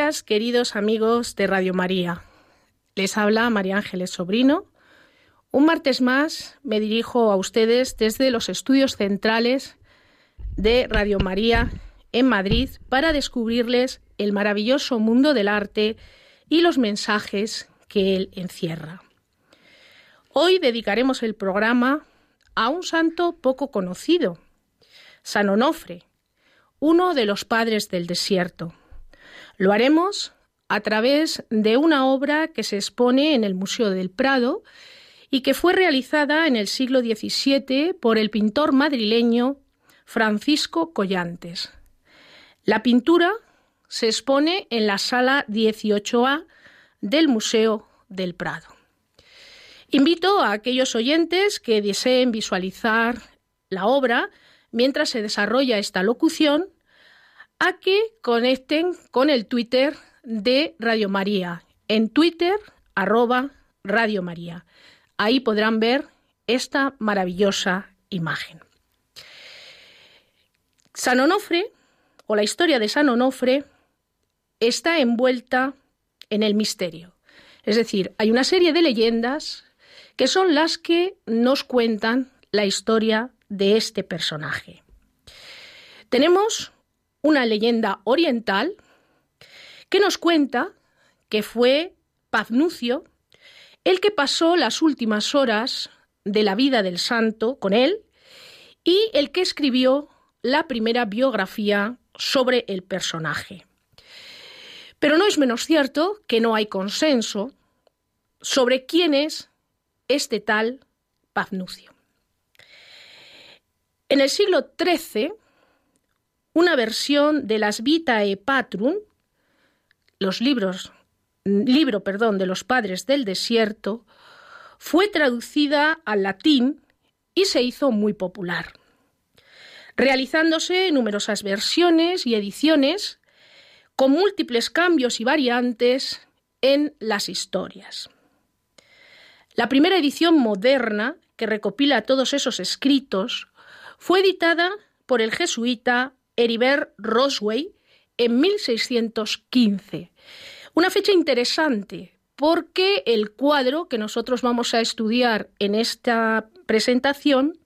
Días, queridos amigos de Radio María. Les habla María Ángeles Sobrino. Un martes más me dirijo a ustedes desde los estudios centrales de Radio María en Madrid para descubrirles el maravilloso mundo del arte y los mensajes que él encierra. Hoy dedicaremos el programa a un santo poco conocido, San Onofre, uno de los padres del desierto. Lo haremos a través de una obra que se expone en el Museo del Prado y que fue realizada en el siglo XVII por el pintor madrileño Francisco Collantes. La pintura se expone en la sala 18A del Museo del Prado. Invito a aquellos oyentes que deseen visualizar la obra mientras se desarrolla esta locución a que conecten con el Twitter de Radio María. En Twitter, arroba Radio María. Ahí podrán ver esta maravillosa imagen. San Onofre, o la historia de San Onofre, está envuelta en el misterio. Es decir, hay una serie de leyendas que son las que nos cuentan la historia de este personaje. Tenemos una leyenda oriental que nos cuenta que fue Pafnucio el que pasó las últimas horas de la vida del santo con él y el que escribió la primera biografía sobre el personaje. Pero no es menos cierto que no hay consenso sobre quién es este tal Pafnucio. En el siglo XIII, una versión de las Vitae Patrum, los libros, libro perdón, de los padres del desierto, fue traducida al latín y se hizo muy popular, realizándose numerosas versiones y ediciones con múltiples cambios y variantes en las historias. La primera edición moderna, que recopila todos esos escritos, fue editada por el jesuita Heribert Rosway en 1615. Una fecha interesante porque el cuadro que nosotros vamos a estudiar en esta presentación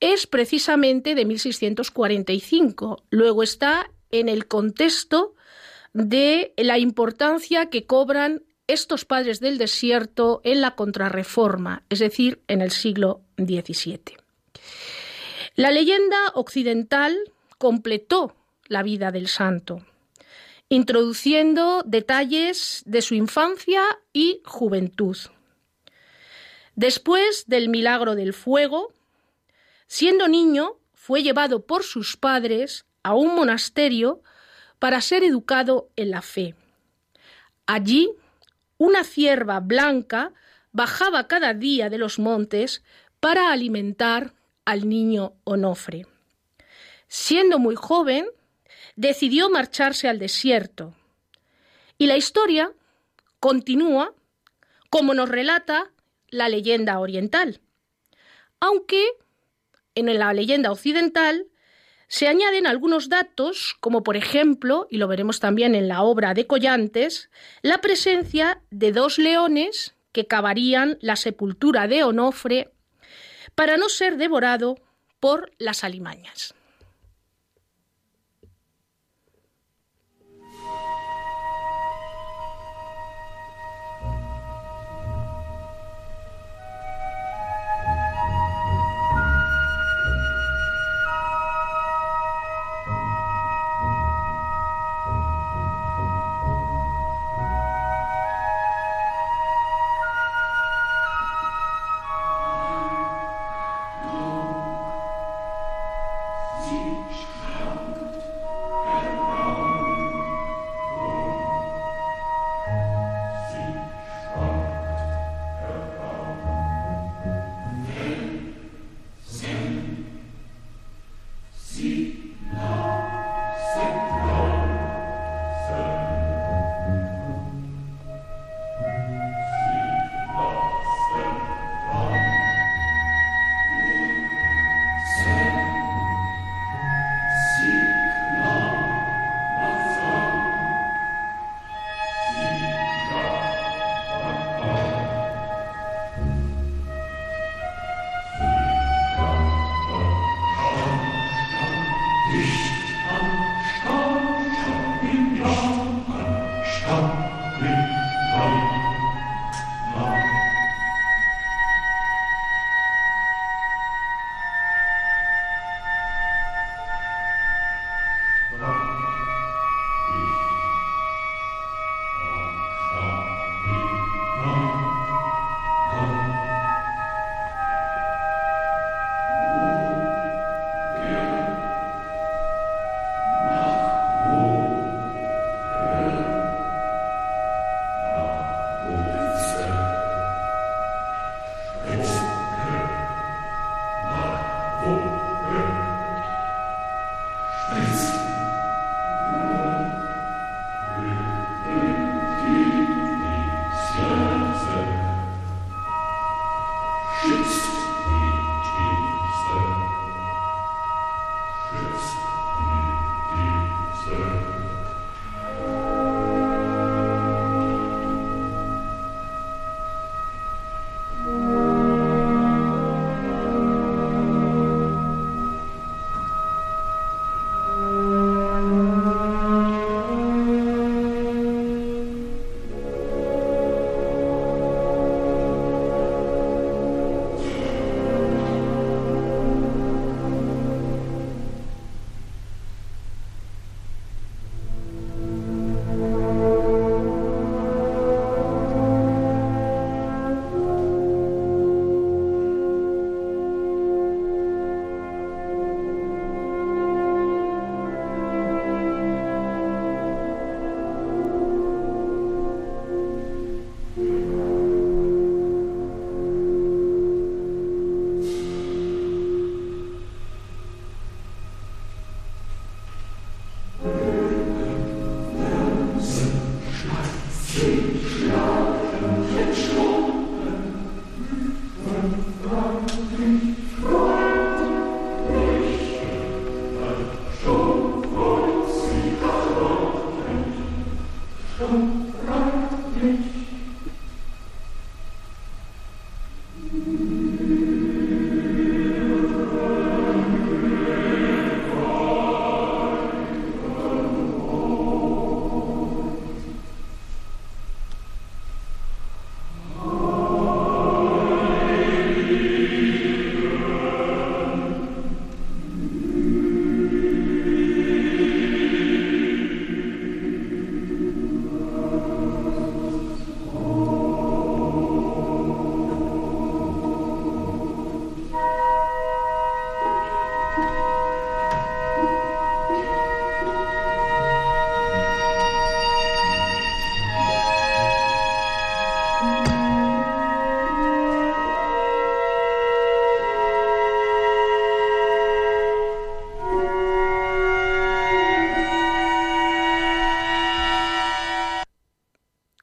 es precisamente de 1645. Luego está en el contexto de la importancia que cobran estos padres del desierto en la contrarreforma, es decir, en el siglo XVII. La leyenda occidental completó la vida del santo, introduciendo detalles de su infancia y juventud. Después del milagro del fuego, siendo niño, fue llevado por sus padres a un monasterio para ser educado en la fe. Allí, una cierva blanca bajaba cada día de los montes para alimentar al niño Onofre. Siendo muy joven, decidió marcharse al desierto. Y la historia continúa como nos relata la leyenda oriental. Aunque en la leyenda occidental se añaden algunos datos, como por ejemplo, y lo veremos también en la obra de Collantes, la presencia de dos leones que cavarían la sepultura de Onofre para no ser devorado por las alimañas.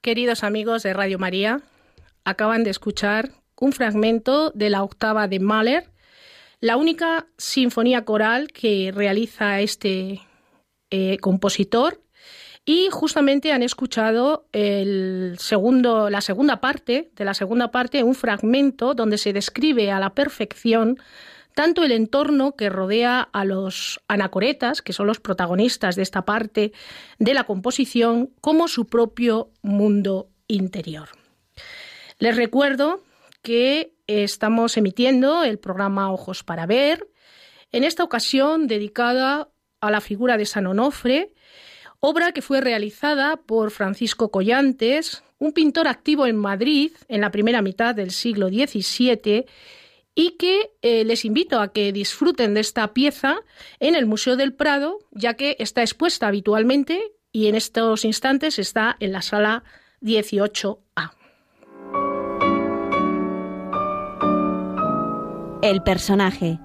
Queridos amigos de Radio María. Acaban de escuchar un fragmento de la octava de Mahler, la única sinfonía coral que realiza este eh, compositor. Y justamente han escuchado el segundo, la segunda parte, de la segunda parte, un fragmento donde se describe a la perfección tanto el entorno que rodea a los anacoretas, que son los protagonistas de esta parte de la composición, como su propio mundo interior. Les recuerdo que estamos emitiendo el programa Ojos para Ver, en esta ocasión dedicada a la figura de San Onofre, obra que fue realizada por Francisco Collantes, un pintor activo en Madrid en la primera mitad del siglo XVII y que eh, les invito a que disfruten de esta pieza en el Museo del Prado, ya que está expuesta habitualmente y en estos instantes está en la sala 18A. El personaje.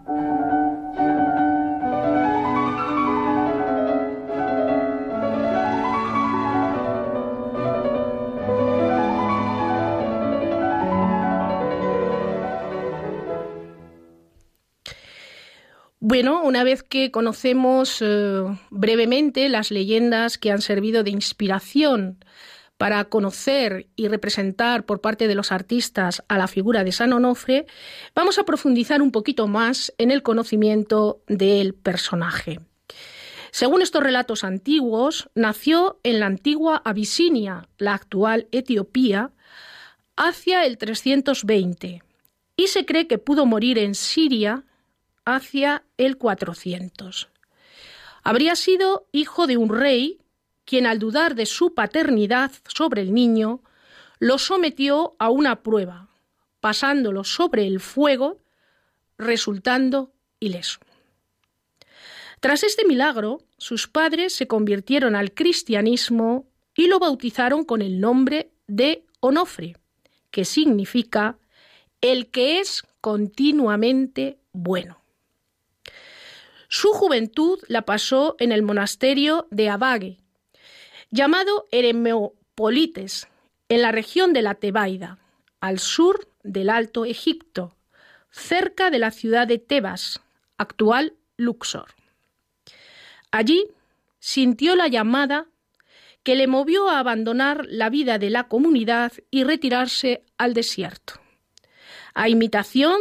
Bueno, una vez que conocemos eh, brevemente las leyendas que han servido de inspiración para conocer y representar por parte de los artistas a la figura de San Onofre, vamos a profundizar un poquito más en el conocimiento del personaje. Según estos relatos antiguos, nació en la antigua Abisinia, la actual Etiopía, hacia el 320 y se cree que pudo morir en Siria hacia el 400. Habría sido hijo de un rey, quien al dudar de su paternidad sobre el niño, lo sometió a una prueba, pasándolo sobre el fuego, resultando ileso. Tras este milagro, sus padres se convirtieron al cristianismo y lo bautizaron con el nombre de Onofre, que significa el que es continuamente bueno. Su juventud la pasó en el monasterio de Abage, llamado Eremopolites, en la región de la Tebaida, al sur del Alto Egipto, cerca de la ciudad de Tebas, actual Luxor. Allí sintió la llamada que le movió a abandonar la vida de la comunidad y retirarse al desierto, a imitación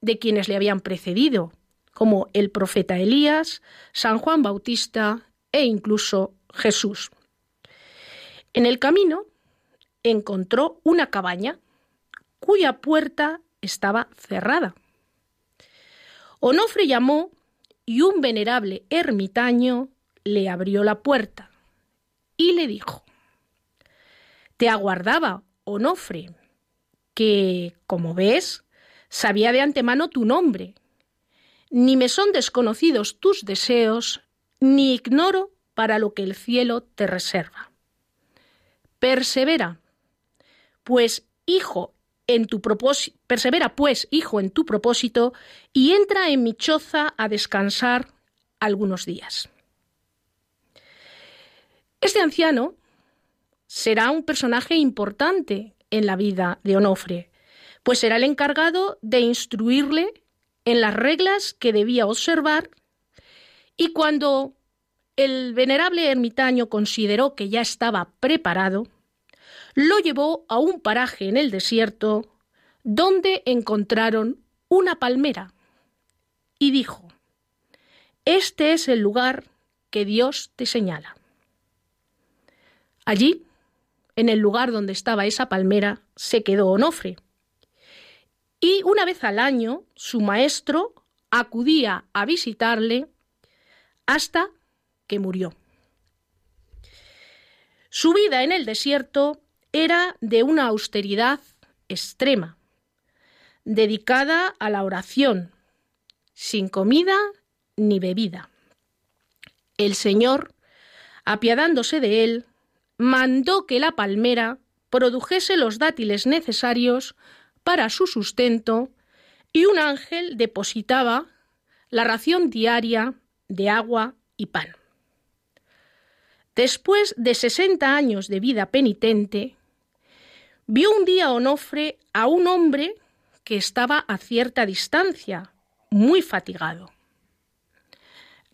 de quienes le habían precedido, como el profeta Elías, San Juan Bautista e incluso Jesús. En el camino encontró una cabaña cuya puerta estaba cerrada. Onofre llamó y un venerable ermitaño le abrió la puerta y le dijo, Te aguardaba, Onofre, que, como ves, sabía de antemano tu nombre ni me son desconocidos tus deseos, ni ignoro para lo que el cielo te reserva. Persevera, pues, hijo, en tu propósito, persevera, pues, hijo, en tu propósito, y entra en mi choza a descansar algunos días. Este anciano será un personaje importante en la vida de Onofre, pues será el encargado de instruirle en las reglas que debía observar y cuando el venerable ermitaño consideró que ya estaba preparado, lo llevó a un paraje en el desierto donde encontraron una palmera y dijo, Este es el lugar que Dios te señala. Allí, en el lugar donde estaba esa palmera, se quedó Onofre, y una vez al año su maestro acudía a visitarle hasta que murió. Su vida en el desierto era de una austeridad extrema, dedicada a la oración, sin comida ni bebida. El Señor, apiadándose de él, mandó que la palmera produjese los dátiles necesarios para su sustento y un ángel depositaba la ración diaria de agua y pan. Después de sesenta años de vida penitente, vio un día Onofre a un hombre que estaba a cierta distancia, muy fatigado.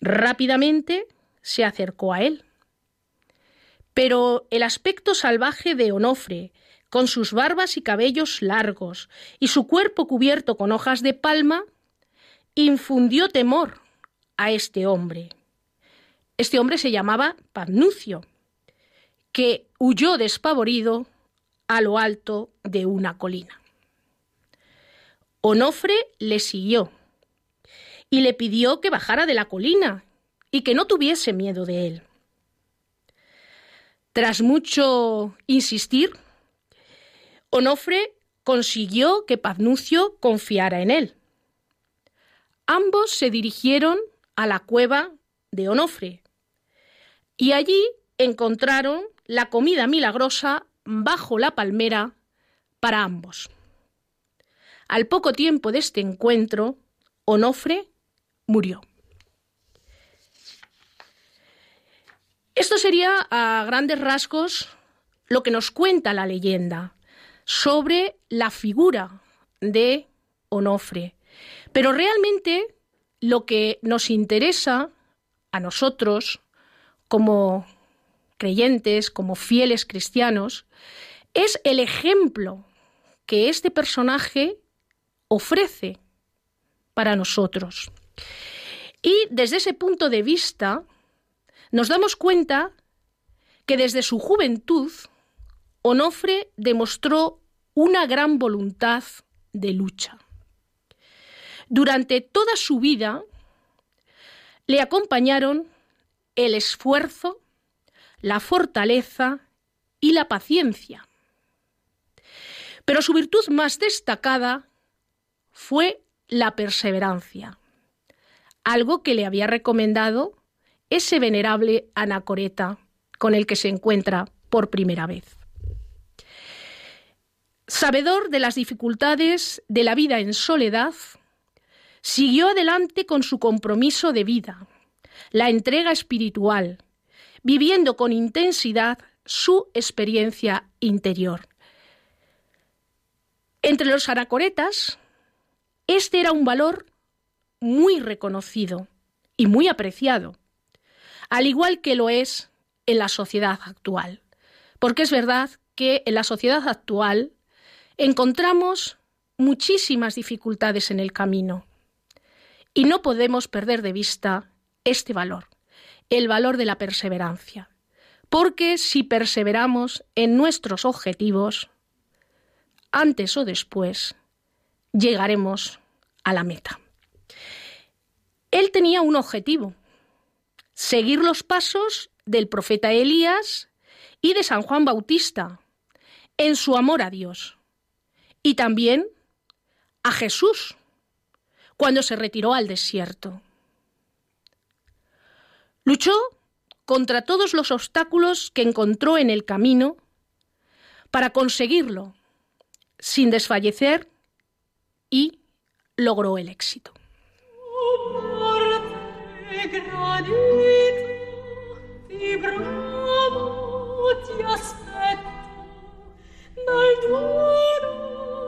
Rápidamente se acercó a él. Pero el aspecto salvaje de Onofre, con sus barbas y cabellos largos y su cuerpo cubierto con hojas de palma, infundió temor a este hombre. Este hombre se llamaba Pagnucio, que huyó despavorido a lo alto de una colina. Onofre le siguió y le pidió que bajara de la colina y que no tuviese miedo de él. Tras mucho insistir, Onofre consiguió que Paznucio confiara en él. Ambos se dirigieron a la cueva de Onofre y allí encontraron la comida milagrosa bajo la palmera para ambos. Al poco tiempo de este encuentro, Onofre murió. Esto sería a grandes rasgos lo que nos cuenta la leyenda sobre la figura de Onofre. Pero realmente lo que nos interesa a nosotros como creyentes, como fieles cristianos, es el ejemplo que este personaje ofrece para nosotros. Y desde ese punto de vista nos damos cuenta que desde su juventud Onofre demostró una gran voluntad de lucha. Durante toda su vida le acompañaron el esfuerzo, la fortaleza y la paciencia. Pero su virtud más destacada fue la perseverancia, algo que le había recomendado ese venerable anacoreta con el que se encuentra por primera vez. Sabedor de las dificultades de la vida en soledad, siguió adelante con su compromiso de vida, la entrega espiritual, viviendo con intensidad su experiencia interior. Entre los anacoretas, este era un valor muy reconocido y muy apreciado, al igual que lo es en la sociedad actual. Porque es verdad que en la sociedad actual encontramos muchísimas dificultades en el camino y no podemos perder de vista este valor, el valor de la perseverancia. Porque si perseveramos en nuestros objetivos, antes o después llegaremos a la meta. Él tenía un objetivo, seguir los pasos del profeta Elías y de San Juan Bautista en su amor a Dios y también a Jesús cuando se retiró al desierto. Luchó contra todos los obstáculos que encontró en el camino para conseguirlo sin desfallecer y logró el éxito.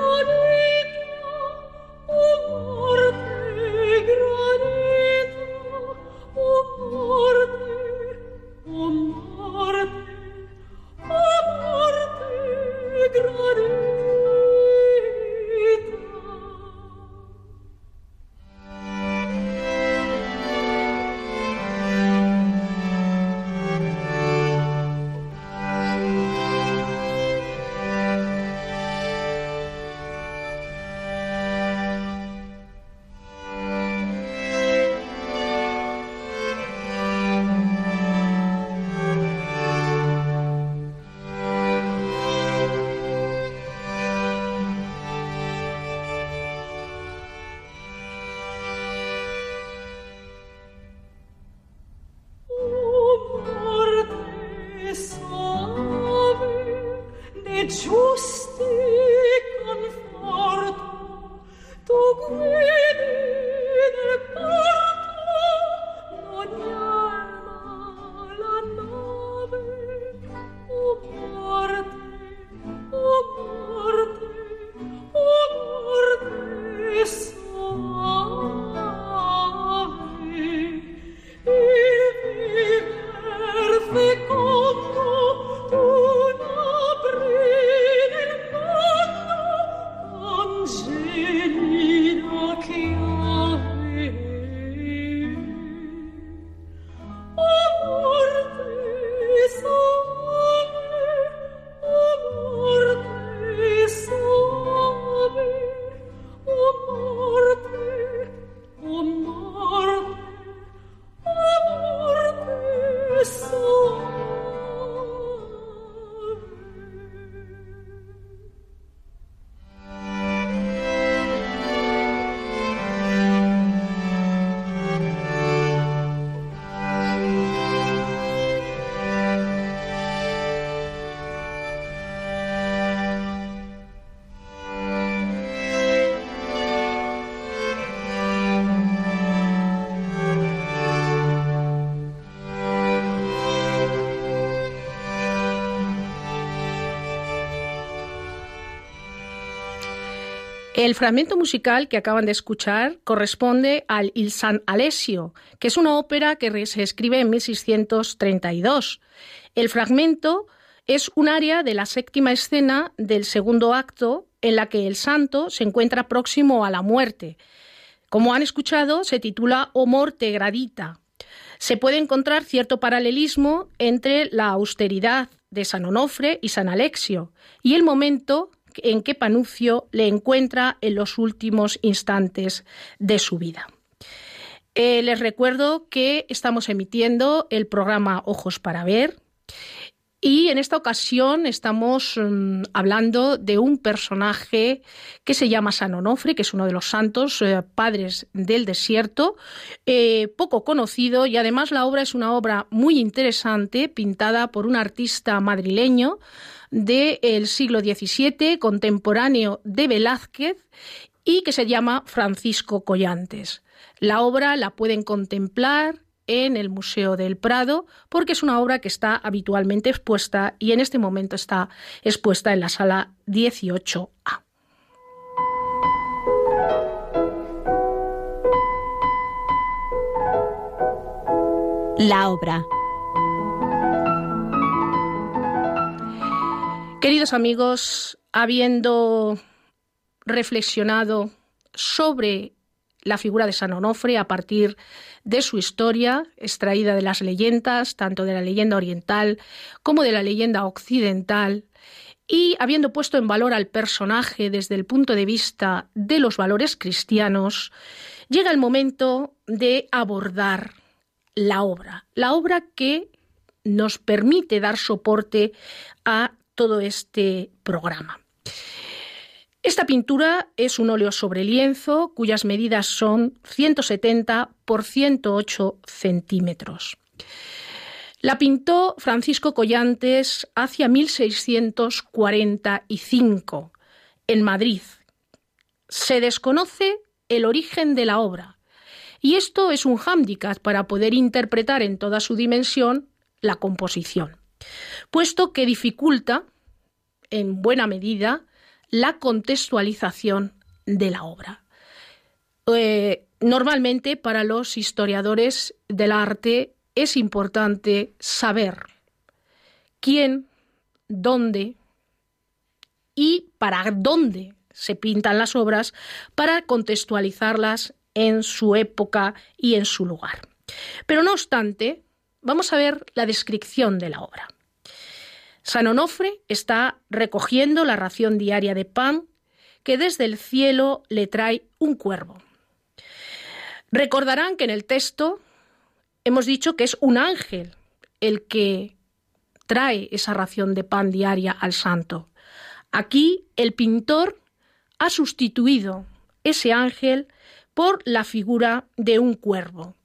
Lord. El fragmento musical que acaban de escuchar corresponde al Il San Alessio, que es una ópera que se escribe en 1632. El fragmento es un área de la séptima escena del segundo acto en la que el santo se encuentra próximo a la muerte. Como han escuchado, se titula O morte gradita. Se puede encontrar cierto paralelismo entre la austeridad de San Onofre y San Alexio y el momento en que Panucio le encuentra en los últimos instantes de su vida. Eh, les recuerdo que estamos emitiendo el programa Ojos para Ver y en esta ocasión estamos mm, hablando de un personaje que se llama San Onofre, que es uno de los santos eh, padres del desierto, eh, poco conocido y además la obra es una obra muy interesante, pintada por un artista madrileño del siglo XVII, contemporáneo de Velázquez, y que se llama Francisco Collantes. La obra la pueden contemplar en el Museo del Prado, porque es una obra que está habitualmente expuesta y en este momento está expuesta en la sala 18A. La obra. Queridos amigos, habiendo reflexionado sobre la figura de San Onofre a partir de su historia, extraída de las leyendas, tanto de la leyenda oriental como de la leyenda occidental, y habiendo puesto en valor al personaje desde el punto de vista de los valores cristianos, llega el momento de abordar la obra, la obra que nos permite dar soporte a todo este programa. Esta pintura es un óleo sobre lienzo cuyas medidas son 170 por 108 centímetros. La pintó Francisco Collantes hacia 1645 en Madrid. Se desconoce el origen de la obra y esto es un hándicap para poder interpretar en toda su dimensión la composición puesto que dificulta, en buena medida, la contextualización de la obra. Eh, normalmente para los historiadores del arte es importante saber quién, dónde y para dónde se pintan las obras para contextualizarlas en su época y en su lugar. Pero no obstante, vamos a ver la descripción de la obra. San Onofre está recogiendo la ración diaria de pan que desde el cielo le trae un cuervo. Recordarán que en el texto hemos dicho que es un ángel el que trae esa ración de pan diaria al santo. Aquí el pintor ha sustituido ese ángel por la figura de un cuervo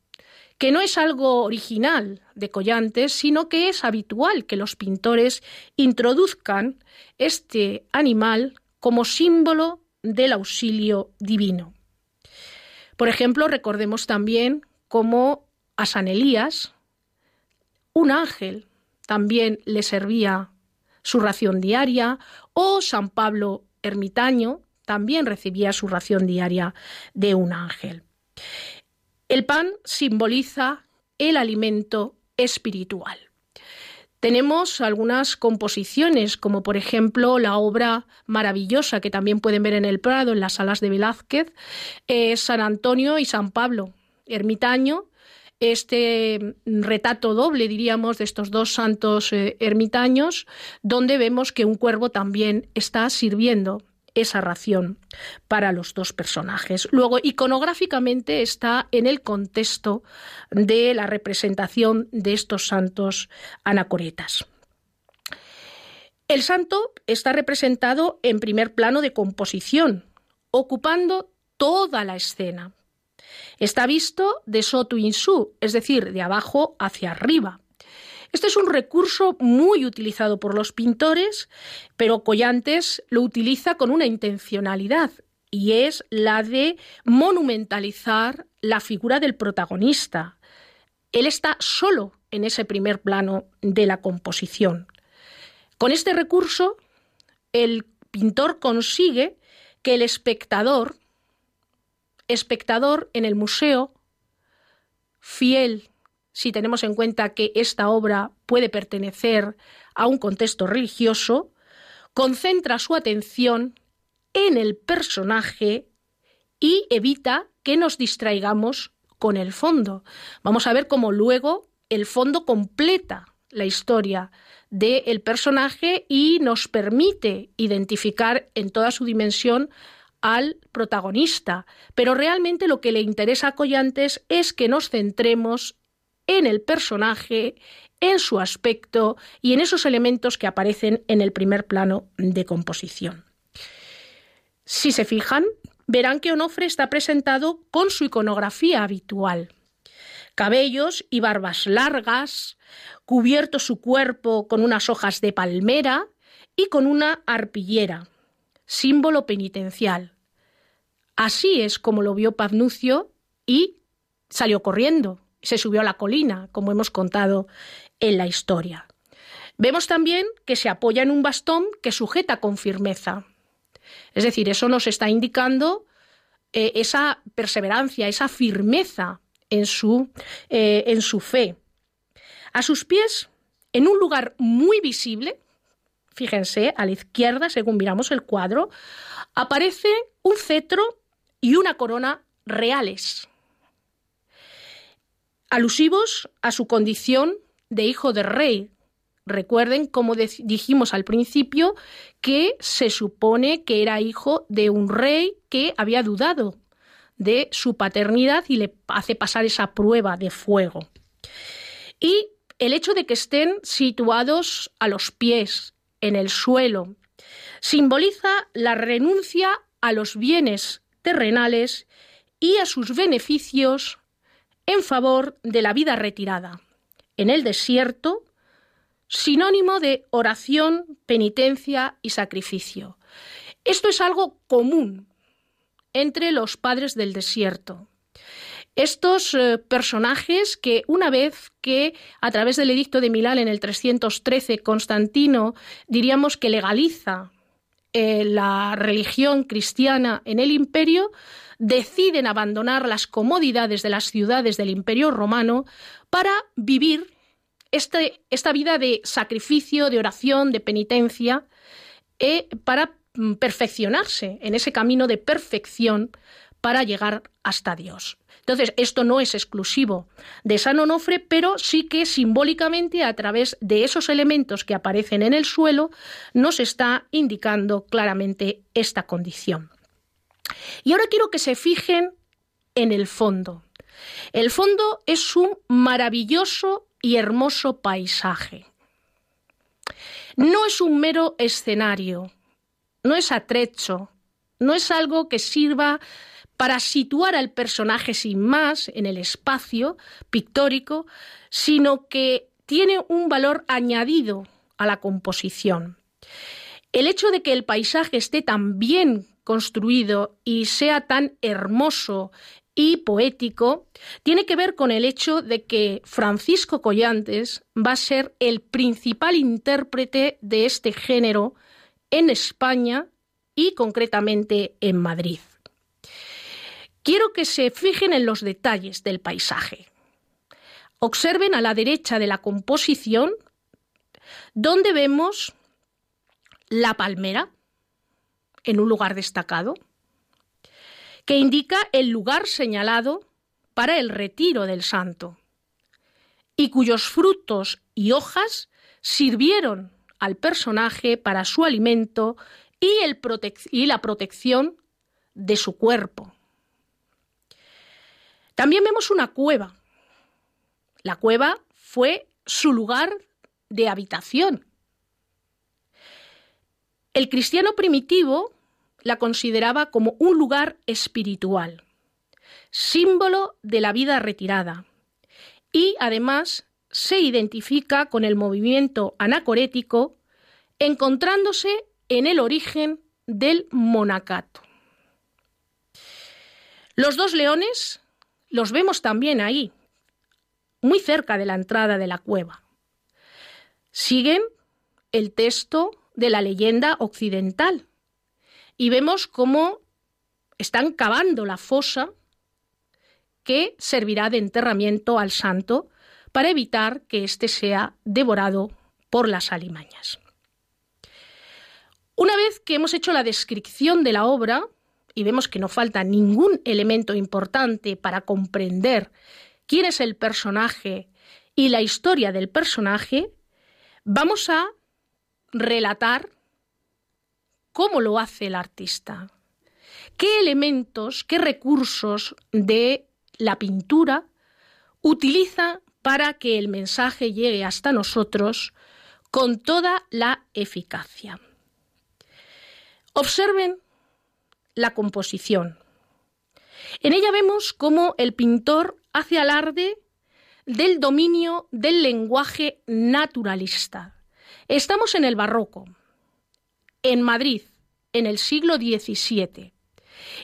que no es algo original de Collantes, sino que es habitual que los pintores introduzcan este animal como símbolo del auxilio divino. Por ejemplo, recordemos también cómo a San Elías un ángel también le servía su ración diaria, o San Pablo ermitaño también recibía su ración diaria de un ángel. El pan simboliza el alimento espiritual. Tenemos algunas composiciones, como por ejemplo la obra maravillosa que también pueden ver en el Prado, en las salas de Velázquez, San Antonio y San Pablo, ermitaño, este retrato doble, diríamos, de estos dos santos eh, ermitaños, donde vemos que un cuervo también está sirviendo esa ración para los dos personajes. Luego, iconográficamente está en el contexto de la representación de estos santos anacoretas. El santo está representado en primer plano de composición, ocupando toda la escena. Está visto de sotu in su, es decir, de abajo hacia arriba. Este es un recurso muy utilizado por los pintores, pero Collantes lo utiliza con una intencionalidad y es la de monumentalizar la figura del protagonista. Él está solo en ese primer plano de la composición. Con este recurso, el pintor consigue que el espectador, espectador en el museo, fiel, si tenemos en cuenta que esta obra puede pertenecer a un contexto religioso, concentra su atención en el personaje y evita que nos distraigamos con el fondo. Vamos a ver cómo luego el fondo completa la historia del personaje y nos permite identificar en toda su dimensión al protagonista. Pero realmente lo que le interesa a Collantes es que nos centremos en el personaje, en su aspecto y en esos elementos que aparecen en el primer plano de composición. Si se fijan, verán que Onofre está presentado con su iconografía habitual. Cabellos y barbas largas, cubierto su cuerpo con unas hojas de palmera y con una arpillera, símbolo penitencial. Así es como lo vio Pavnucio y salió corriendo, se subió a la colina, como hemos contado en la historia. Vemos también que se apoya en un bastón que sujeta con firmeza. Es decir, eso nos está indicando eh, esa perseverancia, esa firmeza en su, eh, en su fe. A sus pies, en un lugar muy visible, fíjense, a la izquierda, según miramos el cuadro, aparece un cetro y una corona reales, alusivos a su condición de hijo de rey, Recuerden, como dijimos al principio, que se supone que era hijo de un rey que había dudado de su paternidad y le hace pasar esa prueba de fuego. Y el hecho de que estén situados a los pies, en el suelo, simboliza la renuncia a los bienes terrenales y a sus beneficios en favor de la vida retirada. En el desierto, sinónimo de oración, penitencia y sacrificio. Esto es algo común entre los padres del desierto. Estos eh, personajes que una vez que a través del edicto de Milán en el 313 Constantino diríamos que legaliza eh, la religión cristiana en el imperio, deciden abandonar las comodidades de las ciudades del imperio romano para vivir este, esta vida de sacrificio, de oración, de penitencia, eh, para mm, perfeccionarse en ese camino de perfección para llegar hasta Dios. Entonces, esto no es exclusivo de San Onofre, pero sí que simbólicamente, a través de esos elementos que aparecen en el suelo, nos está indicando claramente esta condición. Y ahora quiero que se fijen en el fondo. El fondo es un maravilloso y hermoso paisaje. No es un mero escenario, no es atrecho, no es algo que sirva para situar al personaje sin más en el espacio pictórico, sino que tiene un valor añadido a la composición. El hecho de que el paisaje esté tan bien construido y sea tan hermoso y poético tiene que ver con el hecho de que Francisco Collantes va a ser el principal intérprete de este género en España y concretamente en Madrid. Quiero que se fijen en los detalles del paisaje. Observen a la derecha de la composición donde vemos la palmera en un lugar destacado que indica el lugar señalado para el retiro del santo, y cuyos frutos y hojas sirvieron al personaje para su alimento y, el y la protección de su cuerpo. También vemos una cueva. La cueva fue su lugar de habitación. El cristiano primitivo la consideraba como un lugar espiritual, símbolo de la vida retirada, y además se identifica con el movimiento anacorético, encontrándose en el origen del monacato. Los dos leones los vemos también ahí, muy cerca de la entrada de la cueva. Siguen el texto de la leyenda occidental, y vemos cómo están cavando la fosa que servirá de enterramiento al santo para evitar que éste sea devorado por las alimañas. Una vez que hemos hecho la descripción de la obra, y vemos que no falta ningún elemento importante para comprender quién es el personaje y la historia del personaje, vamos a relatar cómo lo hace el artista, qué elementos, qué recursos de la pintura utiliza para que el mensaje llegue hasta nosotros con toda la eficacia. Observen la composición. En ella vemos cómo el pintor hace alarde del dominio del lenguaje naturalista. Estamos en el barroco, en Madrid, en el siglo XVII.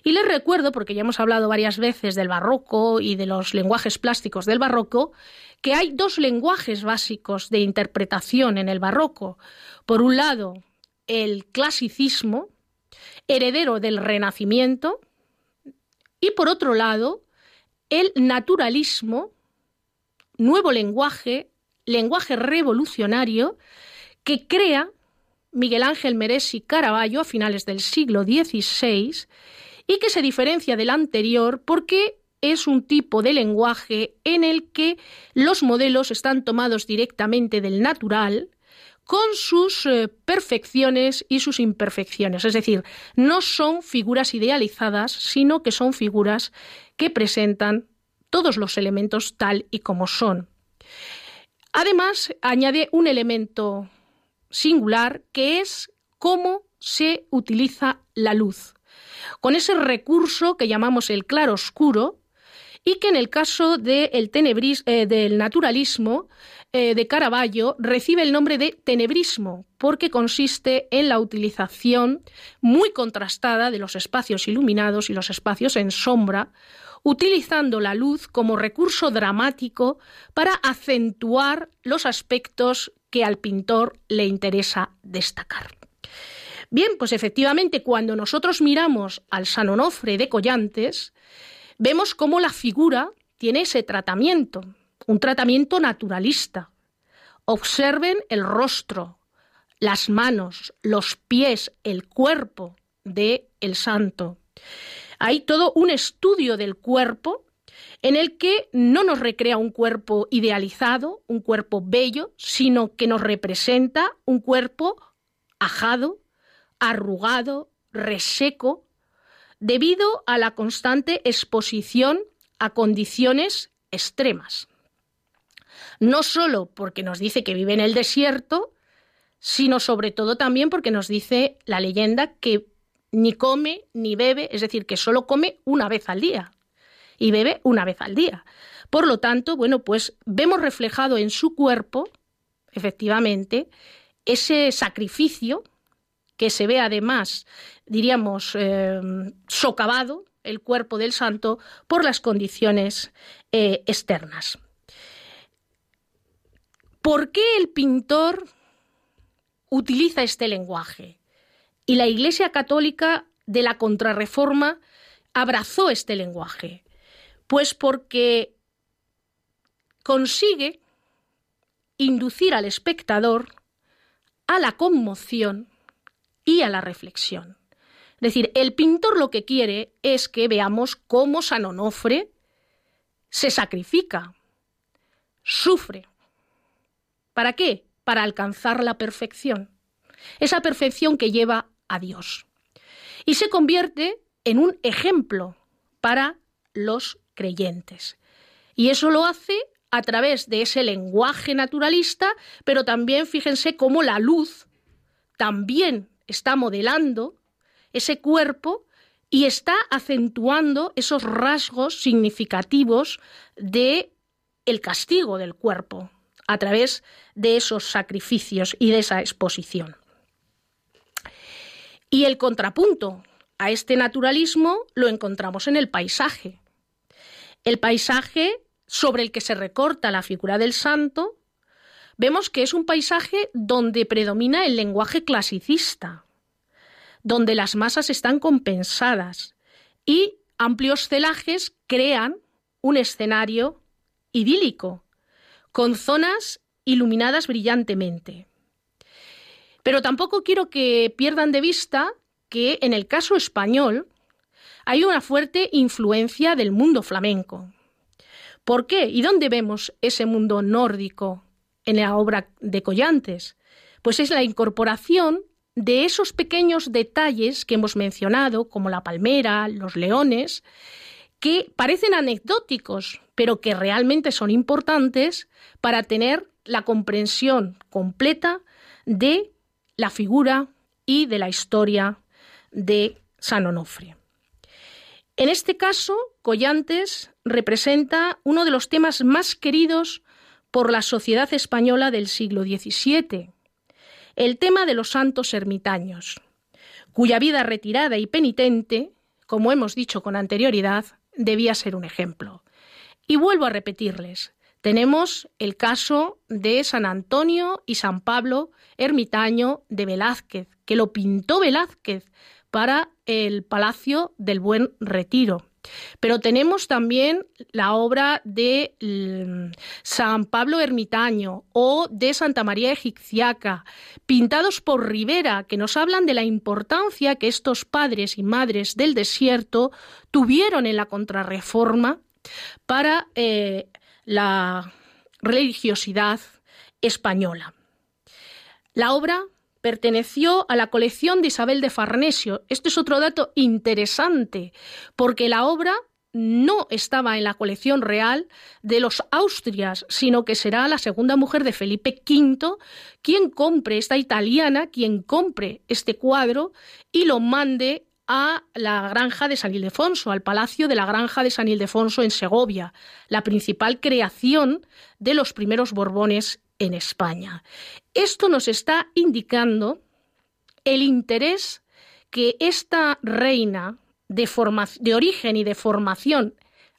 Y les recuerdo, porque ya hemos hablado varias veces del barroco y de los lenguajes plásticos del barroco, que hay dos lenguajes básicos de interpretación en el barroco. Por un lado, el clasicismo, heredero del Renacimiento, y por otro lado, el naturalismo, nuevo lenguaje, lenguaje revolucionario, que crea Miguel Ángel Meresi Caravaggio a finales del siglo XVI y que se diferencia del anterior porque es un tipo de lenguaje en el que los modelos están tomados directamente del natural, con sus eh, perfecciones y sus imperfecciones. Es decir, no son figuras idealizadas, sino que son figuras que presentan todos los elementos tal y como son. Además, añade un elemento singular que es cómo se utiliza la luz. Con ese recurso que llamamos el claro oscuro y que en el caso eh, del naturalismo eh, de Caravaggio recibe el nombre de tenebrismo, porque consiste en la utilización muy contrastada de los espacios iluminados y los espacios en sombra, utilizando la luz como recurso dramático para acentuar los aspectos que al pintor le interesa destacar. Bien, pues efectivamente, cuando nosotros miramos al San Onofre de Collantes, vemos cómo la figura tiene ese tratamiento, un tratamiento naturalista. Observen el rostro, las manos, los pies, el cuerpo de el santo. Hay todo un estudio del cuerpo en el que no nos recrea un cuerpo idealizado, un cuerpo bello, sino que nos representa un cuerpo ajado, arrugado, reseco, debido a la constante exposición a condiciones extremas. No solo porque nos dice que vive en el desierto, sino sobre todo también porque nos dice la leyenda que ni come ni bebe, es decir, que solo come una vez al día y bebe una vez al día. Por lo tanto, bueno, pues vemos reflejado en su cuerpo, efectivamente, ese sacrificio que se ve además, diríamos, eh, socavado el cuerpo del santo por las condiciones eh, externas. ¿Por qué el pintor utiliza este lenguaje? Y la Iglesia Católica de la Contrarreforma abrazó este lenguaje. Pues porque consigue inducir al espectador a la conmoción y a la reflexión. Es decir, el pintor lo que quiere es que veamos cómo San Onofre se sacrifica, sufre, ¿Para qué? Para alcanzar la perfección. Esa perfección que lleva a Dios. Y se convierte en un ejemplo para los creyentes. Y eso lo hace a través de ese lenguaje naturalista, pero también fíjense cómo la luz también está modelando ese cuerpo y está acentuando esos rasgos significativos de el castigo del cuerpo, a través de esos sacrificios y de esa exposición. Y el contrapunto a este naturalismo lo encontramos en el paisaje. El paisaje sobre el que se recorta la figura del santo, vemos que es un paisaje donde predomina el lenguaje clasicista, donde las masas están compensadas y amplios celajes crean un escenario idílico, con zonas iluminadas brillantemente. Pero tampoco quiero que pierdan de vista que en el caso español hay una fuerte influencia del mundo flamenco. ¿Por qué? ¿Y dónde vemos ese mundo nórdico en la obra de Collantes? Pues es la incorporación de esos pequeños detalles que hemos mencionado, como la palmera, los leones, que parecen anecdóticos, pero que realmente son importantes para tener la comprensión completa de la figura y de la historia de San Onofre. En este caso, Collantes representa uno de los temas más queridos por la sociedad española del siglo XVII, el tema de los santos ermitaños, cuya vida retirada y penitente, como hemos dicho con anterioridad, debía ser un ejemplo. Y vuelvo a repetirles, tenemos el caso de San Antonio y San Pablo ermitaño de Velázquez, que lo pintó Velázquez para el Palacio del Buen Retiro. Pero tenemos también la obra de mm, San Pablo Ermitaño o de Santa María Egipciaca, pintados por Rivera, que nos hablan de la importancia que estos padres y madres del desierto tuvieron en la contrarreforma para eh, la religiosidad española. La obra perteneció a la colección de Isabel de Farnesio. Esto es otro dato interesante, porque la obra no estaba en la colección real de los Austrias, sino que será la segunda mujer de Felipe V quien compre, esta italiana, quien compre este cuadro y lo mande a la granja de San Ildefonso, al palacio de la granja de San Ildefonso en Segovia, la principal creación de los primeros Borbones en España. Esto nos está indicando el interés que esta reina de, origen y de formación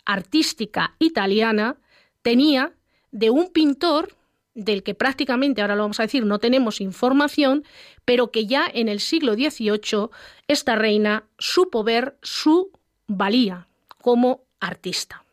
artística italiana tenía de un pintor del que prácticamente, ahora lo vamos a decir, no tenemos información, pero que ya en el siglo XVIII esta reina supo ver su valía como artista.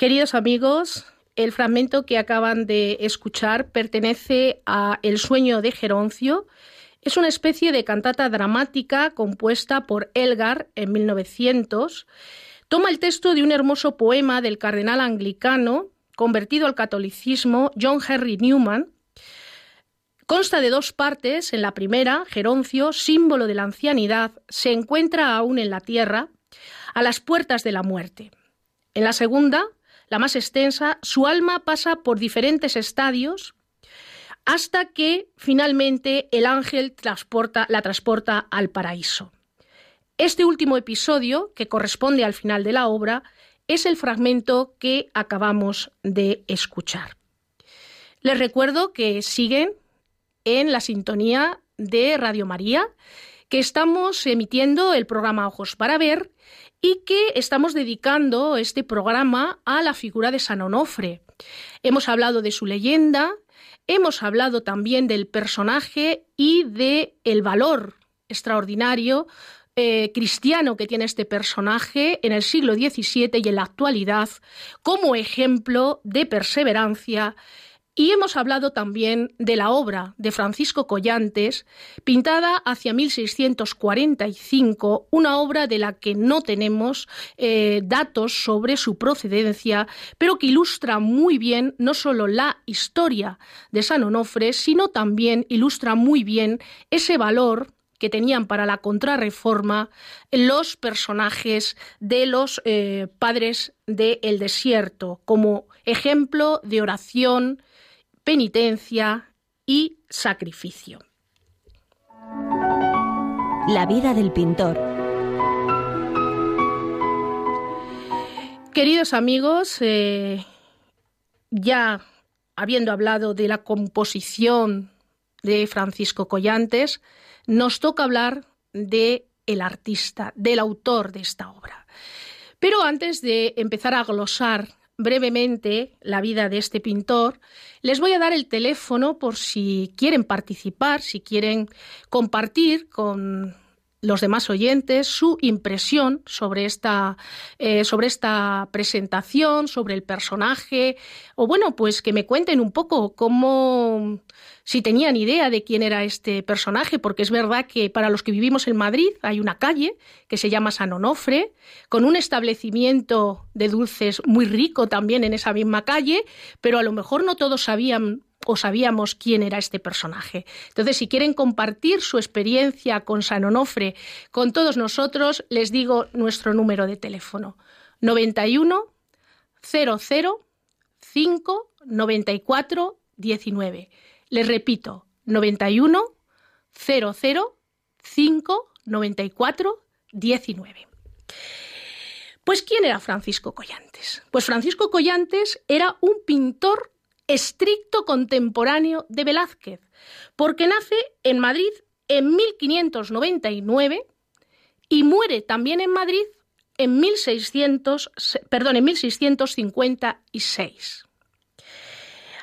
Queridos amigos, el fragmento que acaban de escuchar pertenece a El sueño de Geroncio. Es una especie de cantata dramática compuesta por Elgar en 1900. Toma el texto de un hermoso poema del cardenal anglicano convertido al catolicismo John Henry Newman. Consta de dos partes. En la primera, Geroncio, símbolo de la ancianidad, se encuentra aún en la tierra, a las puertas de la muerte. En la segunda, la más extensa, su alma pasa por diferentes estadios hasta que finalmente el ángel la transporta al paraíso. Este último episodio, que corresponde al final de la obra, es el fragmento que acabamos de escuchar. Les recuerdo que siguen en la sintonía de Radio María, que estamos emitiendo el programa Ojos para Ver y que estamos dedicando este programa a la figura de San Onofre. Hemos hablado de su leyenda, hemos hablado también del personaje y de el valor extraordinario eh, cristiano que tiene este personaje en el siglo XVII y en la actualidad como ejemplo de perseverancia y hemos hablado también de la obra de Francisco Collantes, pintada hacia 1645, una obra de la que no tenemos eh, datos sobre su procedencia, pero que ilustra muy bien no solo la historia de San Onofre, sino también ilustra muy bien ese valor que tenían para la contrarreforma los personajes de los eh, padres del desierto, como ejemplo de oración, penitencia y sacrificio. La vida del pintor. Queridos amigos, eh, ya habiendo hablado de la composición de Francisco Collantes, nos toca hablar de el artista, del autor de esta obra. Pero antes de empezar a glosar brevemente la vida de este pintor, les voy a dar el teléfono por si quieren participar, si quieren compartir con los demás oyentes su impresión sobre esta, eh, sobre esta presentación, sobre el personaje, o bueno, pues que me cuenten un poco cómo, si tenían idea de quién era este personaje, porque es verdad que para los que vivimos en Madrid hay una calle que se llama San Onofre, con un establecimiento de dulces muy rico también en esa misma calle, pero a lo mejor no todos sabían o sabíamos quién era este personaje. Entonces, si quieren compartir su experiencia con San Onofre con todos nosotros, les digo nuestro número de teléfono. 91 00 5 94 19. Les repito, 91 00 5 94 19. Pues ¿quién era Francisco Collantes? Pues Francisco Collantes era un pintor estricto contemporáneo de Velázquez, porque nace en Madrid en 1599 y muere también en Madrid en, 1600, perdón, en 1656.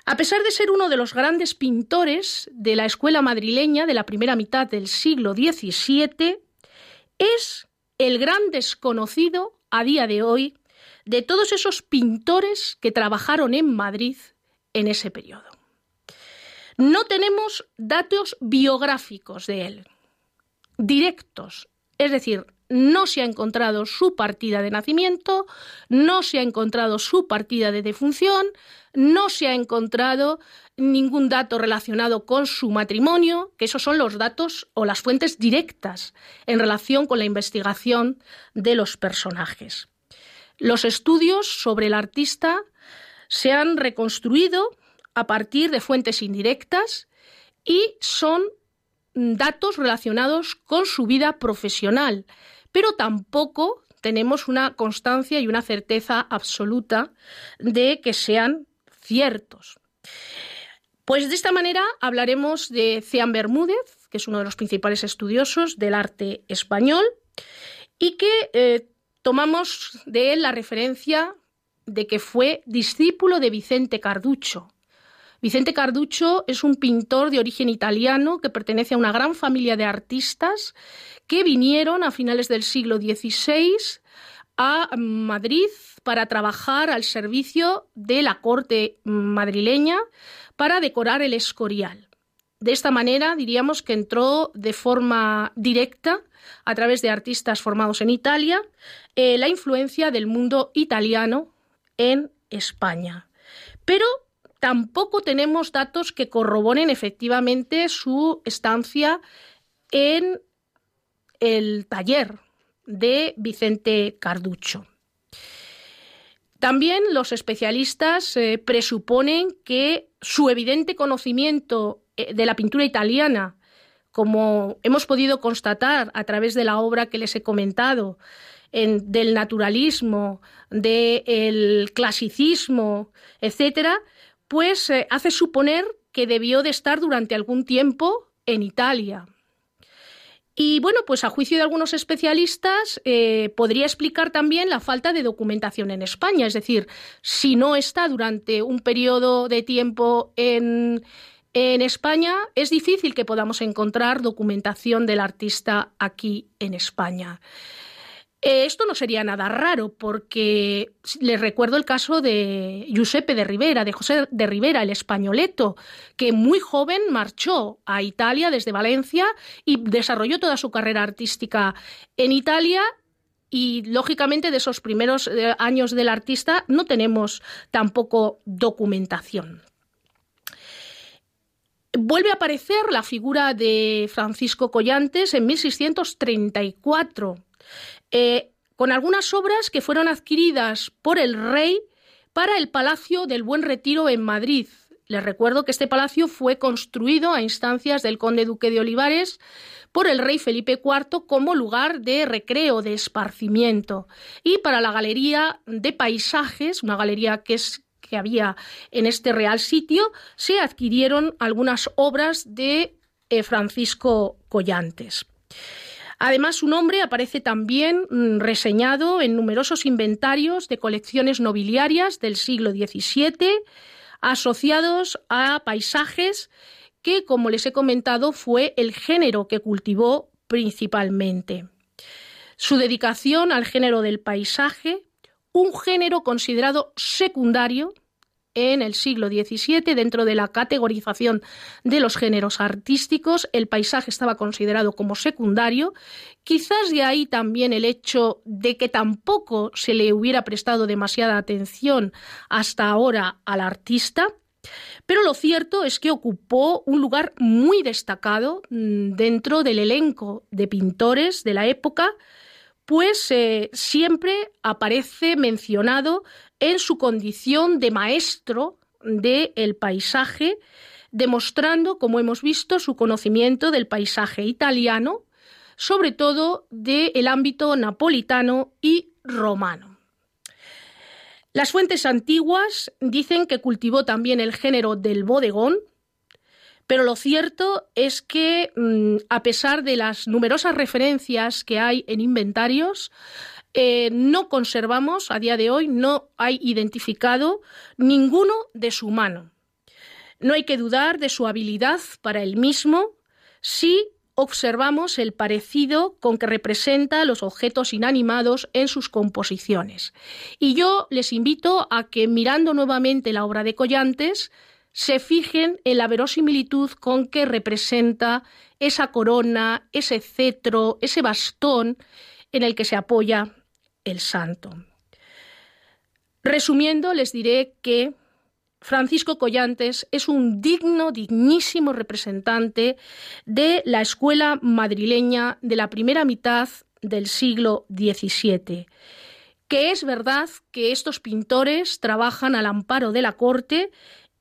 A pesar de ser uno de los grandes pintores de la escuela madrileña de la primera mitad del siglo XVII, es el gran desconocido a día de hoy de todos esos pintores que trabajaron en Madrid en ese periodo. No tenemos datos biográficos de él, directos, es decir, no se ha encontrado su partida de nacimiento, no se ha encontrado su partida de defunción, no se ha encontrado ningún dato relacionado con su matrimonio, que esos son los datos o las fuentes directas en relación con la investigación de los personajes. Los estudios sobre el artista se han reconstruido a partir de fuentes indirectas y son datos relacionados con su vida profesional, pero tampoco tenemos una constancia y una certeza absoluta de que sean ciertos. Pues de esta manera hablaremos de Cean Bermúdez, que es uno de los principales estudiosos del arte español, y que eh, tomamos de él la referencia de que fue discípulo de Vicente Carducho. Vicente Carducho es un pintor de origen italiano que pertenece a una gran familia de artistas que vinieron a finales del siglo XVI a Madrid para trabajar al servicio de la corte madrileña para decorar el Escorial. De esta manera diríamos que entró de forma directa a través de artistas formados en Italia eh, la influencia del mundo italiano en España. Pero tampoco tenemos datos que corroboren efectivamente su estancia en el taller de Vicente Carducho. También los especialistas eh, presuponen que su evidente conocimiento eh, de la pintura italiana, como hemos podido constatar a través de la obra que les he comentado, del naturalismo, del clasicismo, etcétera, pues eh, hace suponer que debió de estar durante algún tiempo en Italia. Y bueno, pues a juicio de algunos especialistas eh, podría explicar también la falta de documentación en España. Es decir, si no está durante un periodo de tiempo en, en España, es difícil que podamos encontrar documentación del artista aquí en España. Eh, esto no sería nada raro porque les recuerdo el caso de Giuseppe de Rivera, de José de Rivera, el españoleto, que muy joven marchó a Italia desde Valencia y desarrolló toda su carrera artística en Italia y lógicamente de esos primeros eh, años del artista no tenemos tampoco documentación. Vuelve a aparecer la figura de Francisco Collantes en 1634 eh, con algunas obras que fueron adquiridas por el rey para el Palacio del Buen Retiro en Madrid. Les recuerdo que este palacio fue construido a instancias del conde duque de Olivares por el rey Felipe IV como lugar de recreo, de esparcimiento. Y para la galería de paisajes, una galería que, es, que había en este real sitio, se adquirieron algunas obras de eh, Francisco Collantes. Además, su nombre aparece también mm, reseñado en numerosos inventarios de colecciones nobiliarias del siglo XVII, asociados a paisajes que, como les he comentado, fue el género que cultivó principalmente. Su dedicación al género del paisaje, un género considerado secundario en el siglo XVII, dentro de la categorización de los géneros artísticos, el paisaje estaba considerado como secundario. Quizás de ahí también el hecho de que tampoco se le hubiera prestado demasiada atención hasta ahora al artista. Pero lo cierto es que ocupó un lugar muy destacado mm, dentro del elenco de pintores de la época, pues eh, siempre aparece mencionado en su condición de maestro del paisaje, demostrando, como hemos visto, su conocimiento del paisaje italiano, sobre todo del ámbito napolitano y romano. Las fuentes antiguas dicen que cultivó también el género del bodegón, pero lo cierto es que, mm, a pesar de las numerosas referencias que hay en inventarios, eh, no conservamos, a día de hoy, no hay identificado ninguno de su mano. No hay que dudar de su habilidad para el mismo si observamos el parecido con que representa los objetos inanimados en sus composiciones. Y yo les invito a que mirando nuevamente la obra de Collantes, se fijen en la verosimilitud con que representa esa corona, ese cetro, ese bastón en el que se apoya el santo. Resumiendo, les diré que Francisco Collantes es un digno, dignísimo representante de la escuela madrileña de la primera mitad del siglo XVII, que es verdad que estos pintores trabajan al amparo de la corte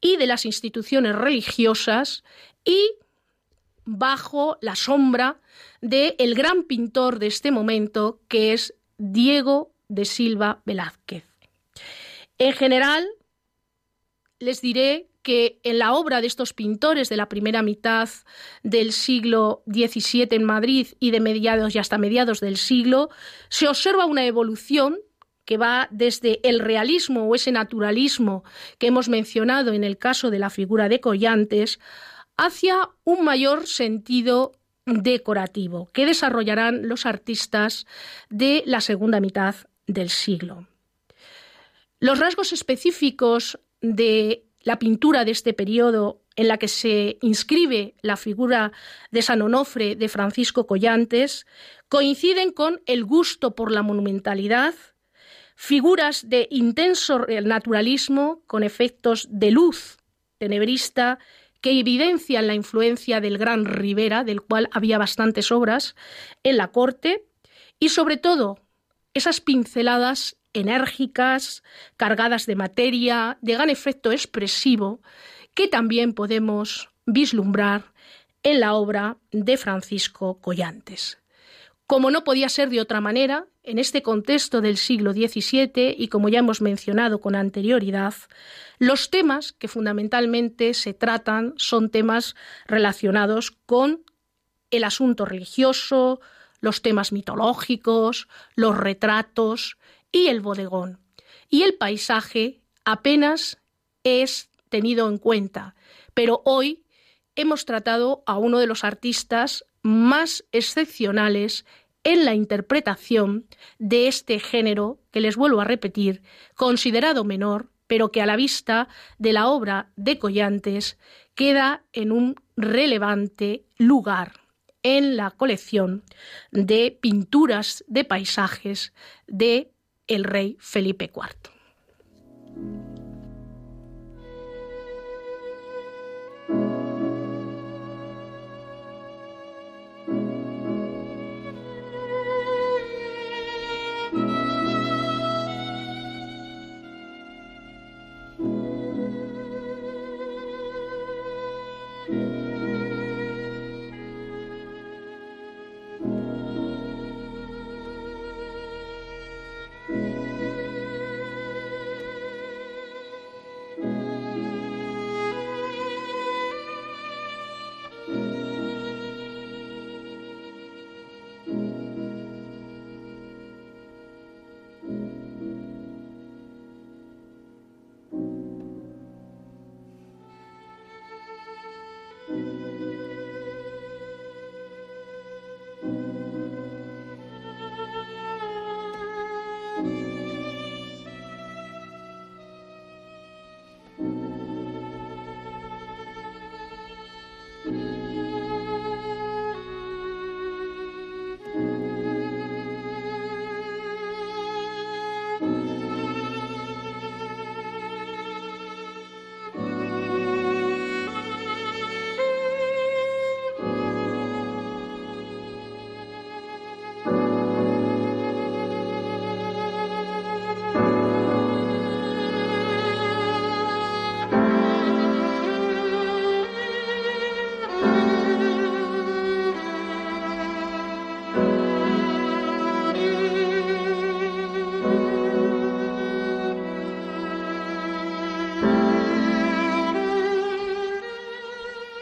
y de las instituciones religiosas y bajo la sombra del el gran pintor de este momento, que es Diego de Silva Velázquez. En general, les diré que en la obra de estos pintores de la primera mitad del siglo XVII en Madrid y de mediados y hasta mediados del siglo, se observa una evolución que va desde el realismo o ese naturalismo que hemos mencionado en el caso de la figura de Collantes, hacia un mayor sentido decorativo que desarrollarán los artistas de la segunda mitad del siglo. Los rasgos específicos de la pintura de este periodo en la que se inscribe la figura de San Onofre de Francisco Collantes coinciden con el gusto por la monumentalidad, figuras de intenso naturalismo con efectos de luz tenebrista que evidencian la influencia del gran Rivera, del cual había bastantes obras en la corte, y sobre todo esas pinceladas enérgicas, cargadas de materia, de gran efecto expresivo, que también podemos vislumbrar en la obra de Francisco Collantes. Como no podía ser de otra manera, en este contexto del siglo XVII y como ya hemos mencionado con anterioridad, los temas que fundamentalmente se tratan son temas relacionados con el asunto religioso, los temas mitológicos, los retratos y el bodegón. Y el paisaje apenas es tenido en cuenta, pero hoy hemos tratado a uno de los artistas más excepcionales en la interpretación de este género, que les vuelvo a repetir, considerado menor, pero que a la vista de la obra de Collantes queda en un relevante lugar en la colección de pinturas de paisajes de el rey Felipe IV.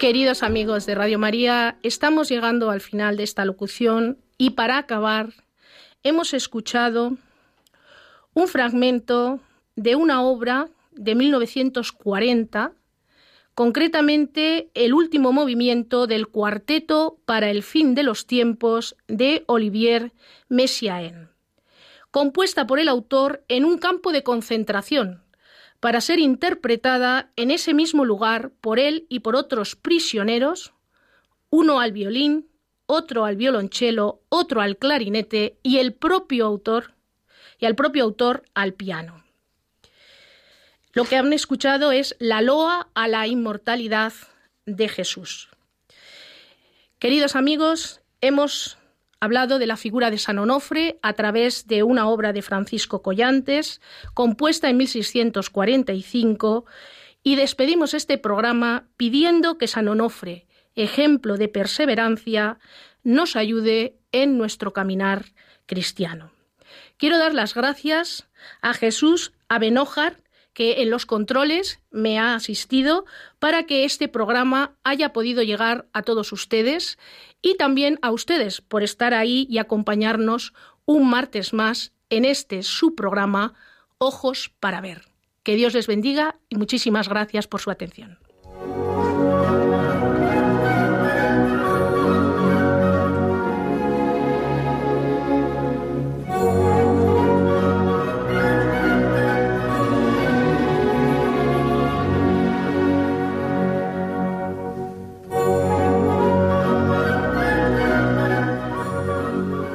Queridos amigos de Radio María, estamos llegando al final de esta locución y para acabar hemos escuchado un fragmento de una obra de 1940, concretamente el último movimiento del Cuarteto para el fin de los tiempos de Olivier Messiaen, compuesta por el autor en un campo de concentración para ser interpretada en ese mismo lugar por él y por otros prisioneros, uno al violín, otro al violonchelo, otro al clarinete y el propio autor y al propio autor al piano. Lo que han escuchado es la loa a la inmortalidad de Jesús. Queridos amigos, hemos hablado de la figura de San Onofre a través de una obra de Francisco Collantes, compuesta en 1645, y despedimos este programa pidiendo que San Onofre, ejemplo de perseverancia, nos ayude en nuestro caminar cristiano. Quiero dar las gracias a Jesús Abenójar, que en los controles me ha asistido para que este programa haya podido llegar a todos ustedes y también a ustedes por estar ahí y acompañarnos un martes más en este su programa Ojos para ver. Que Dios les bendiga y muchísimas gracias por su atención.